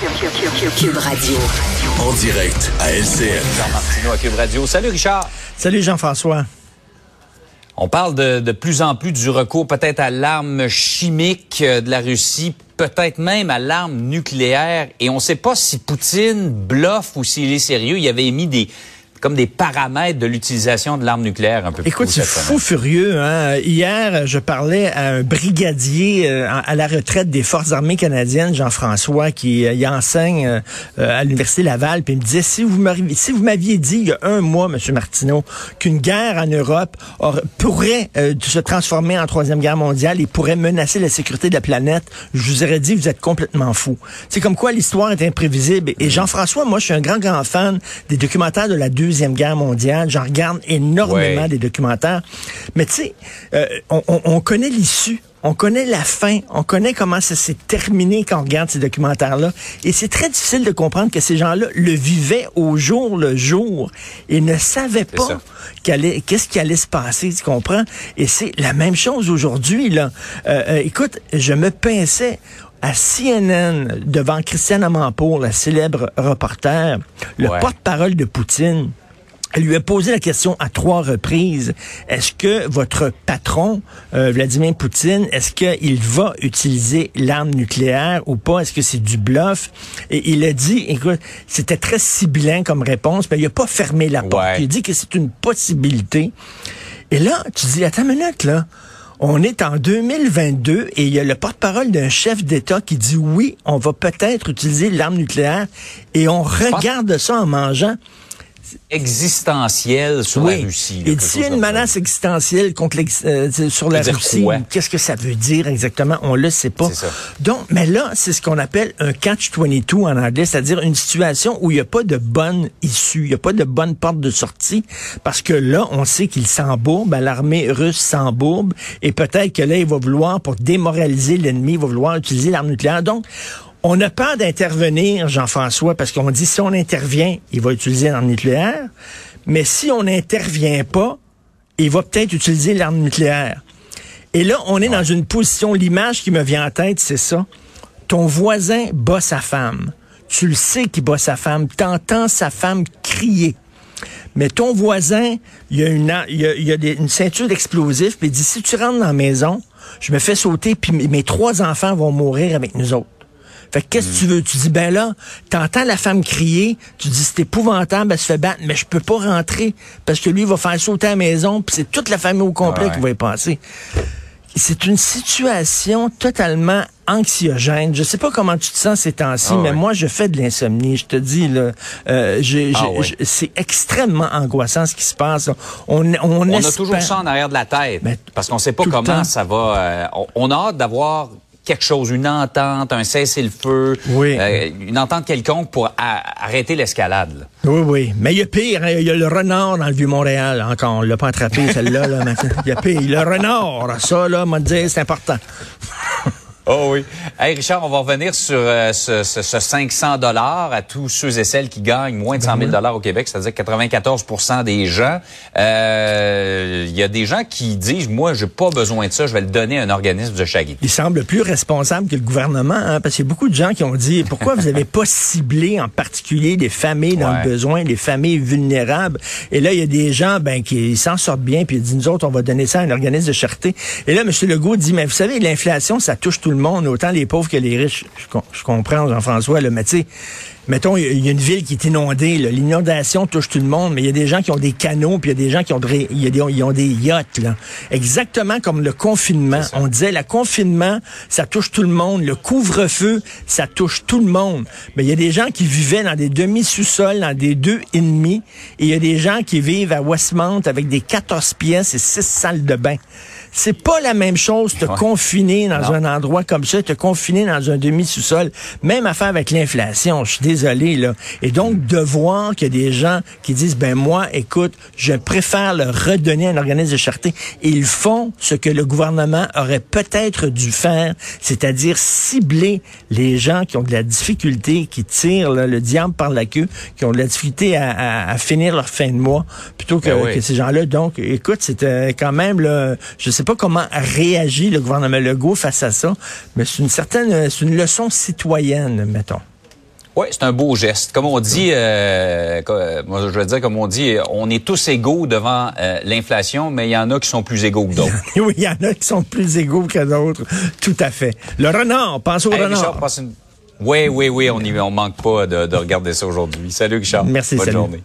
Cube Radio. En direct à LCN. Jean Martineau à Cube Radio. Salut Richard. Salut Jean-François. On parle de, de plus en plus du recours peut-être à l'arme chimique euh, de la Russie, peut-être même à l'arme nucléaire. Et on ne sait pas si Poutine bluffe ou s'il est sérieux. Il avait émis des, comme des paramètres de l'utilisation de l'arme nucléaire un peu plus Écoute, c'est fou furieux. Hein? Hier, je parlais à un brigadier euh, à la retraite des Forces armées canadiennes, Jean-François, qui euh, y enseigne euh, à l'Université Laval, puis il me disait, si vous m'aviez si vous m'aviez dit il y a un mois, M. Martineau, qu'une guerre en Europe aurait, pourrait se transformer en Troisième Guerre mondiale et pourrait menacer la sécurité de la planète, je vous aurais dit, vous êtes complètement fou. C'est comme quoi l'histoire est imprévisible. Et Jean-François, moi, je suis un grand, grand fan des documentaires de la Deuxième Deuxième Guerre mondiale. J'en regarde énormément des documentaires. Mais tu sais, euh, on, connaît l'issue. On connaît la fin, on connaît comment ça s'est terminé quand on regarde ces documentaires-là. Et c'est très difficile de comprendre que ces gens-là le vivaient au jour le jour et ne savaient pas qu'est-ce qui allait se passer, tu comprends? Et c'est la même chose aujourd'hui, là. Euh, euh, écoute, je me pinçais à CNN devant Christiane Amanpour, la célèbre reporter, le porte-parole de Poutine. Elle lui a posé la question à trois reprises. Est-ce que votre patron, euh, Vladimir Poutine, est-ce qu'il va utiliser l'arme nucléaire ou pas? Est-ce que c'est du bluff? Et il a dit, écoute, c'était très sibylin comme réponse, mais il n'a pas fermé la porte. Il a dit que c'est une possibilité. Et là, tu dis, attends une minute, là. On est en 2022 et il y a le porte-parole d'un chef d'État qui dit oui, on va peut-être utiliser l'arme nucléaire et on regarde ça en mangeant existentielle sur la Russie. et s'il y a une menace existentielle contre euh, sur la Russie, qu'est-ce que ça veut dire exactement? On le sait pas. Donc, mais là, c'est ce qu'on appelle un catch-22 en anglais, c'est-à-dire une situation où il n'y a pas de bonne issue, il n'y a pas de bonne porte de sortie, parce que là, on sait qu'il s'embourbe, l'armée russe s'embourbe, et peut-être que là, il va vouloir, pour démoraliser l'ennemi, il va vouloir utiliser l'arme nucléaire. Donc, on a peur d'intervenir, Jean-François, parce qu'on dit si on intervient, il va utiliser l'arme nucléaire. Mais si on n'intervient pas, il va peut-être utiliser l'arme nucléaire. Et là, on est dans une position, l'image qui me vient en tête, c'est ça. Ton voisin bat sa femme. Tu le sais qu'il bat sa femme. T'entends sa femme crier. Mais ton voisin, il y a une, il a, une ceinture d'explosifs, puis il dit, si tu rentres dans la maison, je me fais sauter, puis mes trois enfants vont mourir avec nous autres. Fait qu'est-ce que tu veux? Tu dis, ben là, t'entends la femme crier, tu dis, c'est épouvantable, elle se fait battre, mais je peux pas rentrer parce que lui, il va faire sauter à la maison, puis c'est toute la famille au complet qui va y passer. C'est une situation totalement anxiogène. Je sais pas comment tu te sens ces temps-ci, ah mais moi, je fais de l'insomnie. Je te dis, là, euh, ah c'est extrêmement angoissant ce qui se passe. On, on, a toujours ça en arrière de la tête, parce qu'on sait pas comment ça va. Euh, on a hâte d'avoir quelque chose, une entente, un cessez-le-feu, oui. Euh, une entente quelconque pour arrêter l'escalade. Oui, oui. Mais il y a pire, hein. il y a le renard dans le Vieux-Montréal. Encore, on l'a pas attrapé, celle-là. Là, il y a pire. Le renard, ça, là, m'a dit, c'est important. Oh oui. Hey Richard, on va revenir sur euh, ce, ce, ce, 500 dollars à tous ceux et celles qui gagnent moins de 100 000 dollars au Québec, c'est-à-dire 94% des gens. Euh, il y a des gens qui disent, moi, j'ai pas besoin de ça, je vais le donner à un organisme de charité. Il semble plus responsable que le gouvernement, hein, parce qu'il y a beaucoup de gens qui ont dit, pourquoi vous n'avez pas ciblé en particulier les familles dans le besoin, les familles vulnérables. Et là, il y a des gens ben, qui s'en sortent bien, puis ils disent, nous autres, on va donner ça à un organisme de charité. Et là, M. Legault dit, mais vous savez, l'inflation, ça touche tout le monde, autant les pauvres que les riches. Je, comprends, Jean-François, mais tu sais, mettons, il y, a une ville qui est inondée. L'inondation touche tout le monde, mais il y a des gens qui ont des canaux, puis il y a des gens qui ont, des, ont des yachts. Là. Exactement comme le confinement. On disait, le confinement, ça touche tout le monde. Le couvre-feu, ça touche tout le monde. Mais il y a des gens qui vivaient dans des demi-sous-sols, dans des deux ennemis, et il y a des gens qui vivent à Westmount avec des 14 pièces et 6 salles de bain. C'est pas la même chose te confiner dans un endroit comme ça, te confiner dans un demi-sous-sol. Même affaire avec l'inflation, je suis désolé, là. Et donc, de voir qu'il y a des gens qui disent, ben moi, écoute, je préfère le redonner à un organisme de charité. ils font ce que le gouvernement aurait peut-être dû faire, c'est-à-dire cibler les gens qui ont de la difficulté, qui tirent le diable par la queue, qui ont de la difficulté à, finir leur fin de mois, plutôt que, ben que ces gens-là. Donc, écoute, c'était quand même, là, je sais sais pas comment réagit le gouvernement Legault face à ça, mais c'est une certaine, c'est une leçon citoyenne, mettons. Oui, c'est un beau geste. Comme on dit, euh, moi je veux dire, comme on dit, on est tous égaux devant euh, l'inflation, mais il y en a qui sont plus égaux que d'autres. oui, il y en a qui sont plus égaux que d'autres. Tout à fait. Le renard, pense au renard. Oui, oui, oui, on y on manque pas de, de regarder ça aujourd'hui. Salut Richard. Merci, Bonne salut. journée.